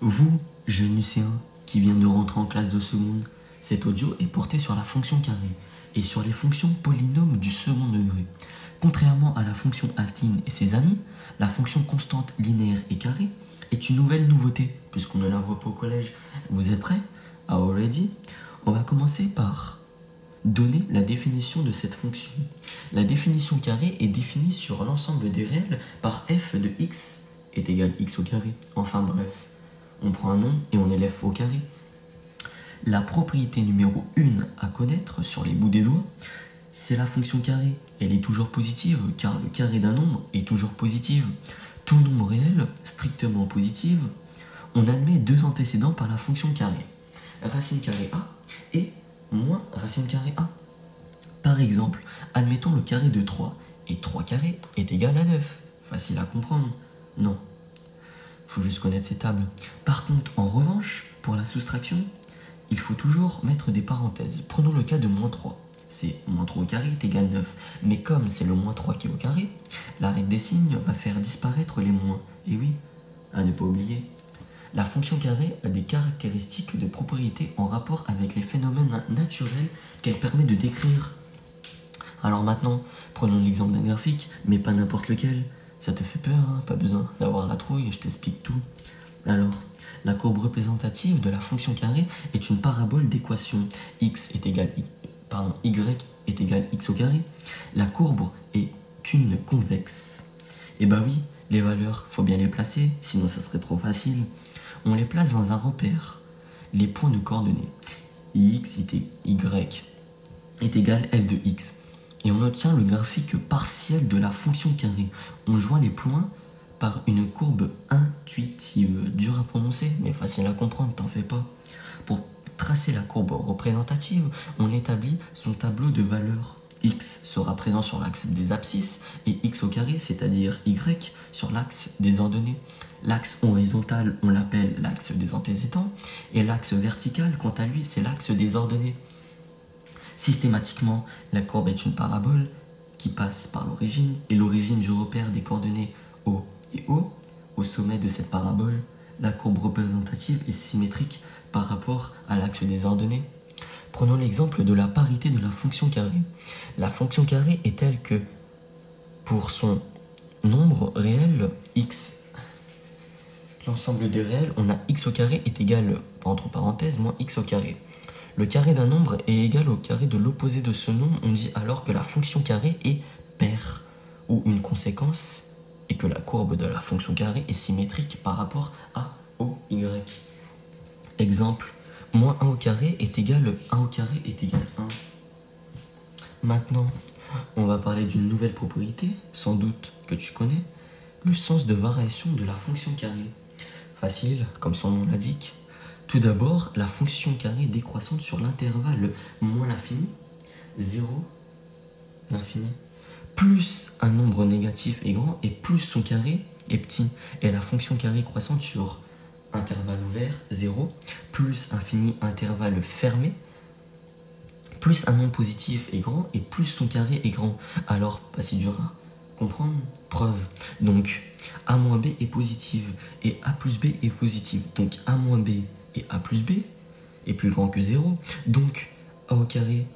Vous, jeune lycéen qui vient de rentrer en classe de seconde, cet audio est porté sur la fonction carrée et sur les fonctions polynômes du second degré. Contrairement à la fonction affine et ses amis, la fonction constante linéaire et carrée est une nouvelle nouveauté puisqu'on ne la voit pas au collège. Vous êtes prêts? Already? On va commencer par donner la définition de cette fonction. La définition carrée est définie sur l'ensemble des réels par f de x est égal x au carré. Enfin bref, on prend un nom et on élève au carré. La propriété numéro 1 à connaître sur les bouts des doigts, c'est la fonction carré. Elle est toujours positive car le carré d'un nombre est toujours positif. Tout nombre réel, strictement positif, on admet deux antécédents par la fonction carré. Racine carré A et moins racine carré A. Par exemple, admettons le carré de 3 et 3 carré est égal à 9. Facile à comprendre. Non. Faut juste connaître ces tables. Par contre, en revanche, pour la soustraction, il faut toujours mettre des parenthèses. Prenons le cas de moins 3. C'est moins 3 au carré est égal à 9. Mais comme c'est le moins 3 qui est au carré, la règle des signes va faire disparaître les moins. Et oui, à ne pas oublier. La fonction carré a des caractéristiques de propriété en rapport avec les phénomènes naturels qu'elle permet de décrire. Alors maintenant, prenons l'exemple d'un graphique, mais pas n'importe lequel. Ça te fait peur, hein pas besoin d'avoir la trouille, je t'explique tout. Alors, la courbe représentative de la fonction carrée est une parabole d'équation x est égal pardon, y égal x au carré. La courbe est une convexe. Et eh bah oui, les valeurs, faut bien les placer, sinon ça serait trop facile. On les place dans un repère, les points de coordonnées. x y est égal f de x et on obtient le graphique partiel de la fonction carrée. On joint les points par une courbe intuitive, dure à prononcer, mais facile à comprendre, t'en fais pas. Pour tracer la courbe représentative, on établit son tableau de valeurs. x sera présent sur l'axe des abscisses et x au carré, c'est-à-dire y, sur l'axe des ordonnées. L'axe horizontal, on l'appelle l'axe des antécédents, et l'axe vertical, quant à lui, c'est l'axe des ordonnées. Systématiquement, la courbe est une parabole qui passe par l'origine et l'origine du repère des coordonnées O et O. Au sommet de cette parabole, la courbe représentative est symétrique par rapport à l'axe des ordonnées. Prenons l'exemple de la parité de la fonction carrée. La fonction carrée est telle que pour son nombre réel x, l'ensemble des réels, on a x au carré est égal, entre parenthèses, moins x au carré. Le carré d'un nombre est égal au carré de l'opposé de ce nombre. On dit alors que la fonction carré est paire ou une conséquence et que la courbe de la fonction carré est symétrique par rapport à au y. Exemple, moins 1 au carré est égal à 1 au carré est égal à 1. Maintenant, on va parler d'une nouvelle propriété, sans doute que tu connais, le sens de variation de la fonction carré. Facile, comme son nom l'indique. Tout d'abord, la fonction carré décroissante sur l'intervalle moins l'infini, 0, l'infini, plus un nombre négatif est grand et plus son carré est petit. Et la fonction carré croissante sur intervalle ouvert, 0, plus infini intervalle fermé, plus un nombre positif est grand et plus son carré est grand. Alors, pas si dur à comprendre Preuve. Donc, a moins b est positive et a plus b est positive. Donc, a moins b et a plus b est plus grand que 0. Donc a au carré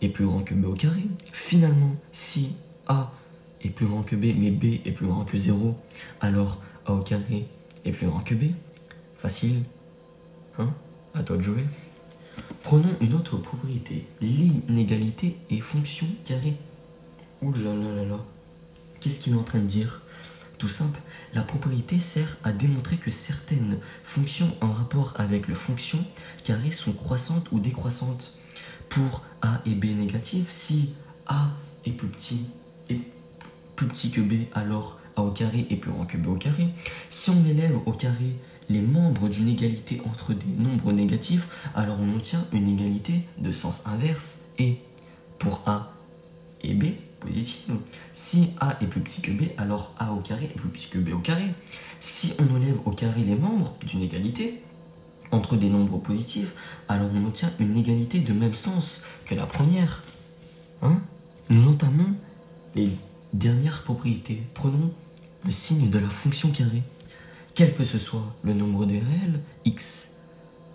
est plus grand que b au carré. Finalement, si a est plus grand que b, mais b est plus grand que 0, alors a au carré est plus grand que b. Facile. Hein? À toi de jouer. Prenons une autre propriété. L'inégalité est fonction carrée. Ouh. Qu'est-ce qu'il est en train de dire? Simple, la propriété sert à démontrer que certaines fonctions en rapport avec le fonction carré sont croissantes ou décroissantes. Pour a et b négatives, si a est plus petit, et plus petit que b, alors a au carré est plus grand que b au carré. Si on élève au carré les membres d'une égalité entre des nombres négatifs, alors on obtient une égalité de sens inverse et pour a et b, Si A est plus petit que B, alors A au carré est plus petit que B au carré. Si on enlève au carré les membres d'une égalité entre des nombres positifs, alors on obtient une égalité de même sens que la première. Hein? Nous entamons les dernières propriétés. Prenons le signe de la fonction carré. quel que ce soit le nombre de réels, x,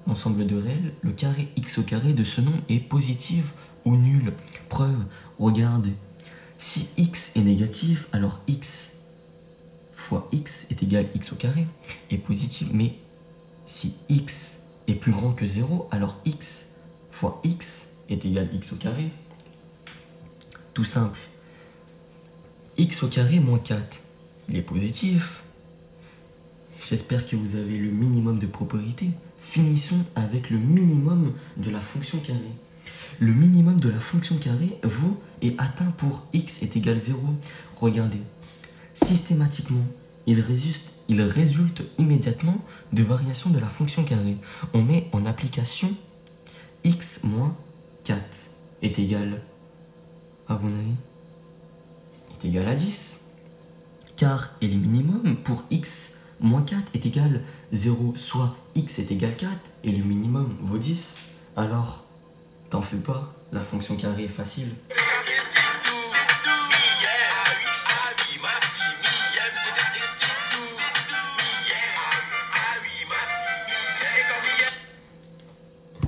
ensemble de réels, le carré x au carré de ce nom est positif ou nul. Preuve, regardez. Si x est négatif, alors x fois x est égal à x au carré est positif. Mais si x est plus grand que 0, alors x fois x est égal à x au carré. Tout simple. x au carré moins 4, il est positif. J'espère que vous avez le minimum de propriété. Finissons avec le minimum de la fonction carrée. Le minimum de la fonction carrée vaut et atteint pour x est égal à 0. Regardez, systématiquement, il résulte, il résulte immédiatement de variation de la fonction carrée. On met en application x moins 4 est égal, à mon avis, est égal à 10. Car et le minimum pour x moins 4 est égal à 0, soit x est égal à 4 et le minimum vaut 10. Alors, t'en fais pas, la fonction carrée est facile.